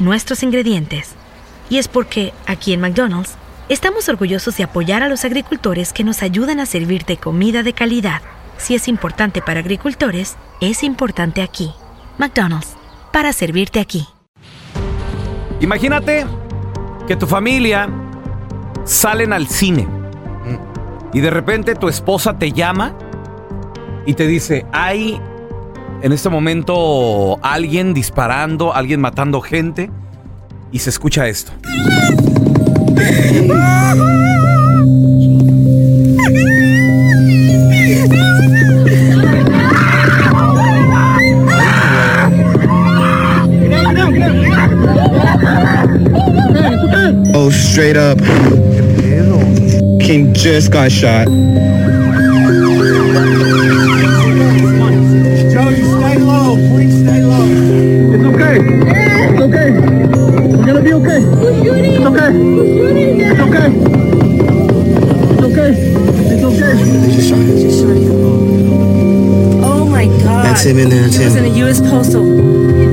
nuestros ingredientes. Y es porque, aquí en McDonald's, estamos orgullosos de apoyar a los agricultores que nos ayudan a servirte comida de calidad. Si es importante para agricultores, es importante aquí. McDonald's, para servirte aquí. Imagínate que tu familia salen al cine y de repente tu esposa te llama y te dice, hay en este momento alguien disparando, alguien matando gente y se escucha esto. Oh, straight up. King just got shot. That's him in there, that's He was in a U.S. Postal.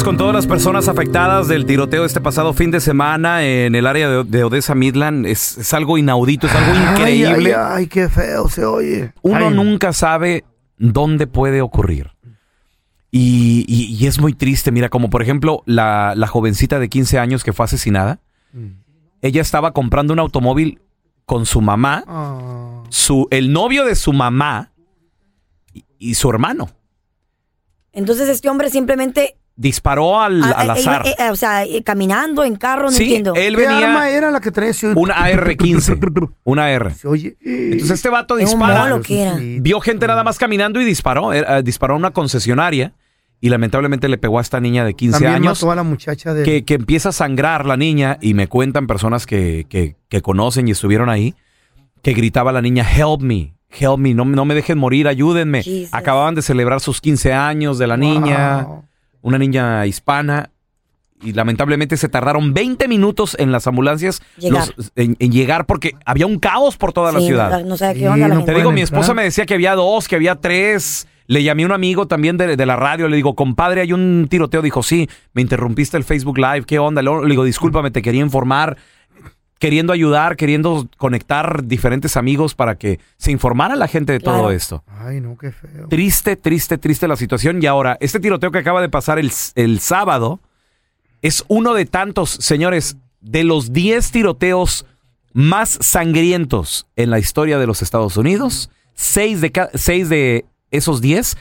Con todas las personas afectadas del tiroteo este pasado fin de semana en el área de, de Odessa Midland es, es algo inaudito, es algo increíble. Ay, ay, ay, qué feo se oye. Uno Ay, nunca sabe dónde puede ocurrir. Y, y- y es muy triste, mira, como por ejemplo la, la jovencita de 15 años que fue asesinada. Ella estaba comprando un automóvil con su mamá, Ah. su, el novio de su mamá y, y su hermano. Entonces este hombre simplemente... Disparó al, ah, al eh, azar. eh, eh, o sea, eh, caminando en carro, no Sí, entiendo. él ¿Qué venía- arma era la que traía? Una AR-15. Una AR. Se oye. Entonces este vato ¿Es un dispara. molo que era? Vio gente nada más caminando y disparó. eh, eh, disparó a una concesionaria y lamentablemente le pegó a esta niña de 15 También años. mató a la muchacha de... que, que empieza a sangrar la niña y me cuentan personas que, que- que conocen y estuvieron ahí, que gritaba la niña, help me, help me, no, no me dejen morir, ayúdenme. Jesus. Acababan de celebrar sus 15 años de la niña, Wow. Una niña hispana, y lamentablemente se tardaron 20 minutos en las ambulancias Llegar. los- en, en llegar porque había un caos por toda la ciudad. No, no sabe qué Sí, onda la no gente. Te digo, mi esposa entrar. me decía que había dos, que había tres. Le llamé a un amigo también de, de la radio, le digo, compadre, hay un tiroteo. Dijo, sí, me interrumpiste el Facebook Live, ¿qué onda? Le digo, discúlpame, te quería informar, queriendo ayudar, queriendo conectar diferentes amigos para que se informara la gente de todo esto. Ay, no, qué feo. Triste, triste, triste la situación. Y ahora, este tiroteo que acaba de pasar el, el sábado es uno de tantos, señores, de los 10 tiroteos más sangrientos en la historia de los Estados Unidos. Seis de, seis de esos 10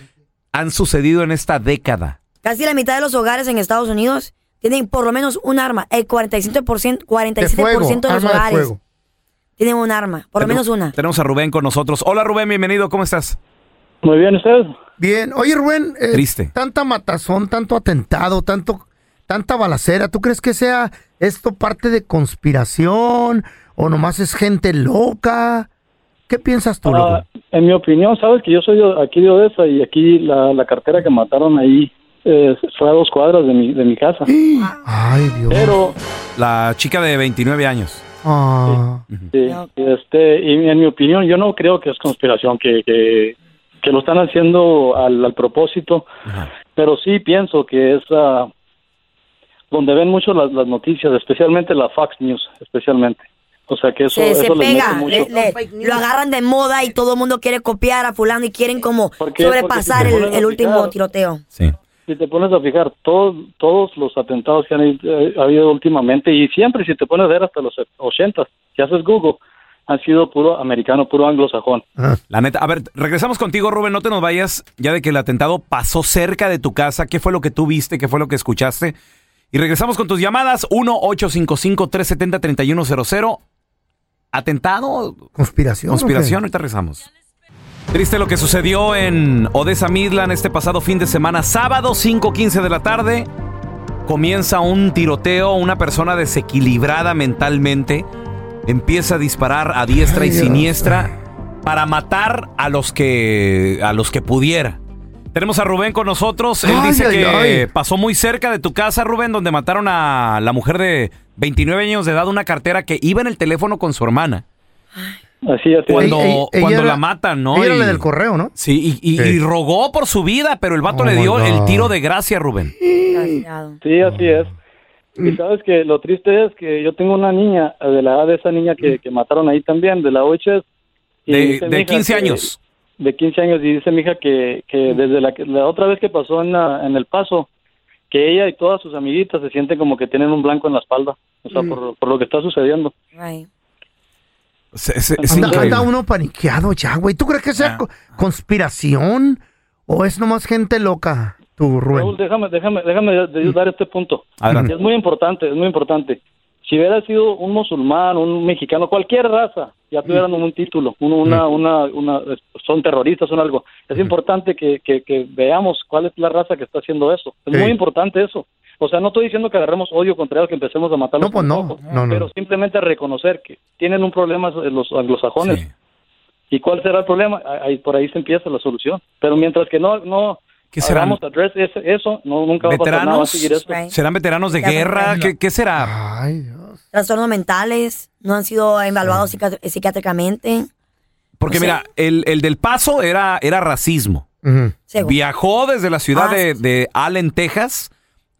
han sucedido en esta década. Casi la mitad de los hogares en Estados Unidos tienen por lo menos un arma. El 47%, 47% De fuego, de los de hogares fuego. tienen un arma. Por lo menos una. Tenemos a Rubén con nosotros. Hola Rubén, bienvenido, ¿cómo estás? Muy bien, ¿ustedes? Bien. Oye, Rubén. eh, Triste. Tanta matazón, tanto atentado, tanto, tanta balacera, ¿tú crees que sea esto parte de conspiración o nomás es gente loca? ¿Qué piensas tú? Ah, en mi opinión, sabes que yo soy de aquí de Odessa y aquí la, la cartera que mataron ahí eh, fue a dos cuadras de mi, de mi casa. Ay, Dios. Pero, La chica de 29 años. Ah. sí, este, y en mi opinión, yo no creo que es conspiración, que, que, que lo están haciendo al, al propósito, pero sí pienso que es ah, donde ven mucho las, las noticias, especialmente la Fox News, especialmente. O sea que eso, se, se eso les pega, mete mucho. le- le- lo agarran de moda y todo el mundo quiere copiar a fulano y quieren como Porque- sobrepasar porque si te el, el último tiroteo. Si te pones a fijar, todos, todos los atentados que han eh, habido últimamente, y siempre si te pones a ver hasta los 80, si haces Google, han sido puro americano, puro anglosajón. La neta, a ver, regresamos contigo, Rubén, no te nos vayas ya de que el atentado pasó cerca de tu casa. ¿Qué fue lo que tú viste? ¿Qué fue lo que escuchaste? Y regresamos con tus llamadas 1-855-370-3100. ¿Atentado? ¿Conspiración? Conspiración, ahorita regresamos. Triste lo que sucedió en Odessa Midland este pasado fin de semana, sábado 5.15 de la tarde. Comienza un tiroteo, una persona desequilibrada mentalmente empieza a disparar a diestra y siniestra para matar a los que a los que pudiera. Tenemos a Rubén con nosotros. Él Ay, dice ay, que ay. pasó muy cerca de tu casa, Rubén, donde mataron a la mujer de 29 años de edad, una cartera que iba en el teléfono con su hermana. Así es. Cuando, Ella- ella cuando era- la matan, ¿no? ella era Y- la del correo, ¿no? Sí, y, y- Sí. y rogó por su vida, pero el vato Oh le my dio el tiro de gracia, Rubén. Sí, así es. Y sabes que lo triste es que yo tengo una niña, de la edad de esa niña que, que mataron ahí también, de la OHS. y De, de hija 15 que- años. De 15 años, y dice mi hija que, que desde la, que- la otra vez que pasó en, la- en El Paso, que ella y todas sus amiguitas se sienten como que tienen un blanco en la espalda, o sea, por, por lo que está sucediendo. Right. Se- se- es Anda, uno paniqueado ya, güey. ¿Tú crees que sea co- conspiración o es nomás gente loca, tú, Raúl, déjame, déjame, déjame de- dar este punto. Adelante. Es muy importante, es muy importante. Si hubiera sido un musulmán, un mexicano, cualquier raza, ya tuvieran un título, un- una, una, una, son terroristas, son algo. Es importante que, que, que veamos cuál es la raza que está haciendo eso. Es Sí. muy importante eso. O sea, no estoy diciendo que agarremos odio contra ellos, que empecemos a matarlos. No, pues no, ojos, no, no. Pero simplemente reconocer que tienen un problema los anglosajones. Sí. ¿Y cuál será el problema? Ahí, por ahí se empieza la solución. Pero mientras que no, no ¿Qué serán? hagamos address ese- eso, no, nunca va a pasar nada, va a ¿Veteranos? seguir eso. Right. ¿Serán veteranos de Ya guerra? ¿Qué, qué será? Ay, Dios. Trastornos mentales, no han sido evaluados psiquiátricamente. Porque O sea- mira, el, el del paso era, era racismo. Según. Viajó desde la ciudad Hasta- de, de Allen, Texas.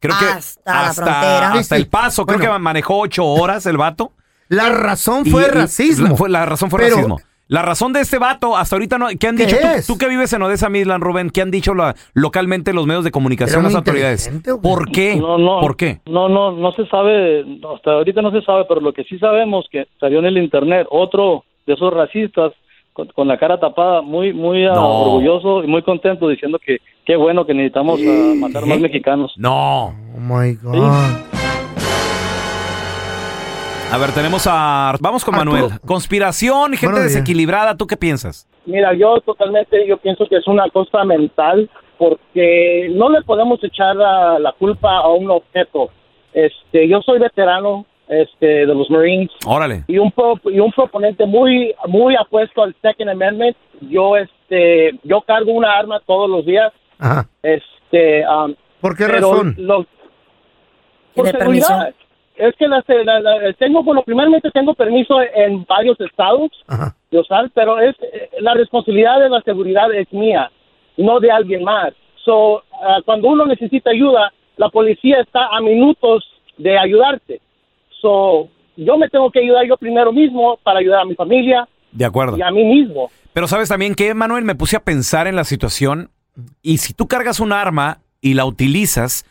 Creo que Hasta la frontera. hasta Sí, sí. el paso. Creo Bueno. que manejó ocho horas el vato. La razón fue y- racismo. La, fue- la razón fue Pero- racismo. La razón de este vato, hasta ahorita no. ¿Qué han ¿Qué dicho? Tú, es? tú que vives en Odessa, Midland, Rubén, ¿qué han dicho la- localmente los medios de comunicación, ¿Era las muy autoridades? inteligente? ¿Por qué? No, no. ¿Por qué? No, no, no se sabe, hasta ahorita no se sabe, pero lo que sí sabemos que salió en el internet otro de esos racistas con, con la cara tapada, muy, muy ah, orgulloso y muy contento diciendo que qué bueno que necesitamos matar más mexicanos. No. Oh my God. A ver, tenemos a. Vamos con Arturo. Manuel. Conspiración, gente desequilibrada. ¿Tú qué piensas? Mira, yo totalmente, yo pienso que es una cosa mental porque no le podemos echar la, la culpa a un objeto. Este, yo soy veterano este, de los Marines Órale. y un pro- y un proponente muy muy apuesto al Second Amendment. Yo este, yo cargo una arma todos los días. Ajá. Este, um, ¿Por qué razón? lo- por ¿Tiene permiso? seguridad. Es que la- la- la- tengo, bueno, primeramente tengo permiso en varios estados Ajá. de usar, pero es eh, la responsabilidad de la seguridad es mía, no de alguien más. So, ah, cuando uno necesita ayuda, la policía está a minutos de ayudarte. So, yo me tengo que ayudar yo primero mismo para ayudar a mi familia De acuerdo. y a mí mismo. Pero sabes también que, Manuel, me puse a pensar en la situación y si tú cargas un arma y la utilizas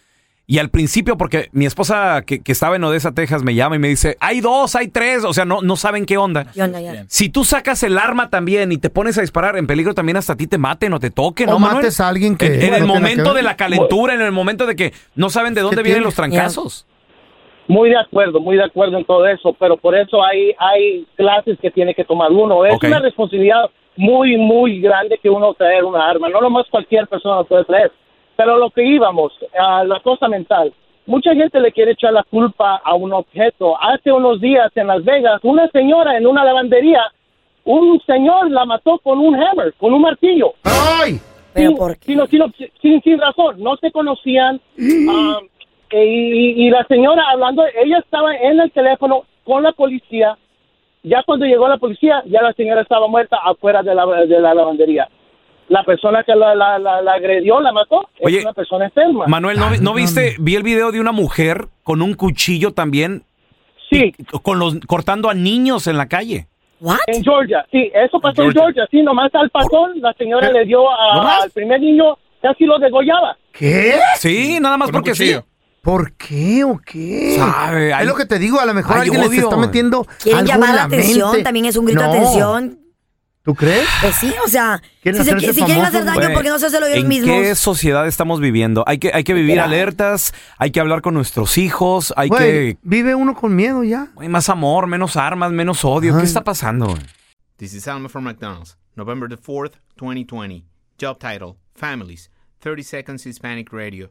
y al principio, porque mi esposa que, que estaba en Odessa, Texas, me llama y me dice, hay dos, hay tres, o sea, no, no saben qué onda. ¿Qué onda ya? Si tú sacas el arma también y te pones a disparar, en peligro también hasta a ti te maten o te toquen, O ¿no, Manuel? mates a alguien que En, en el momento de la calentura, en el momento de que no saben de dónde ¿Qué vienen tiene? los trancazos. Muy de acuerdo, muy de acuerdo en todo eso, pero por eso hay, hay clases que tiene que tomar uno. Es una responsabilidad muy, muy grande que uno traer una arma. No nomás cualquier persona lo puede traer. Pero lo que íbamos, a la cosa mental. mucha gente le quiere echar la culpa a un objeto. Hace unos días en Las Vegas, una señora en una lavandería, un señor la mató con un hammer, con un martillo. ¡Ay! ¿Pero sin, por qué? sin- sin- sin- sin razón, no se conocían. um, y, y la señora hablando, ella estaba en el teléfono con la policía. Ya cuando llegó la policía, ya la señora estaba muerta afuera de la, de la lavandería. La persona que la, la, la- la agredió, la mató, Oye, es una persona enferma. Manuel, ¿no, no viste? Vi el video de una mujer con un cuchillo también. Sí. Con los, cortando a niños en la calle. En Georgia, sí, eso pasó en Georgia. Georgia, sí, nomás al pasón, la señora le dio a- al primer niño, casi lo degollaba. ¿Qué? Sí, nada más porque sí. ¿Por qué o qué? Sabe, hay- es lo que te digo, a lo mejor hay alguien les odio. está metiendo Quieren algo llamar en la atención, mente. también es un grito No. de atención. ¿Tú crees? Pues sí, o sea, Quieren si, se- hacerse si quieren hacer daño, Güey, ¿por qué no se hace lo ellos ¿En mismos? qué sociedad estamos viviendo? Hay que, hay que vivir alertas, hay que hablar con nuestros hijos, hay Güey, que... vive uno con miedo ya. Hay más amor, menos armas, menos odio. ¿Qué está pasando? güey? This is Alma from McDonald's, November the 4th, 2020. Job title Families, 30 Seconds Hispanic Radio.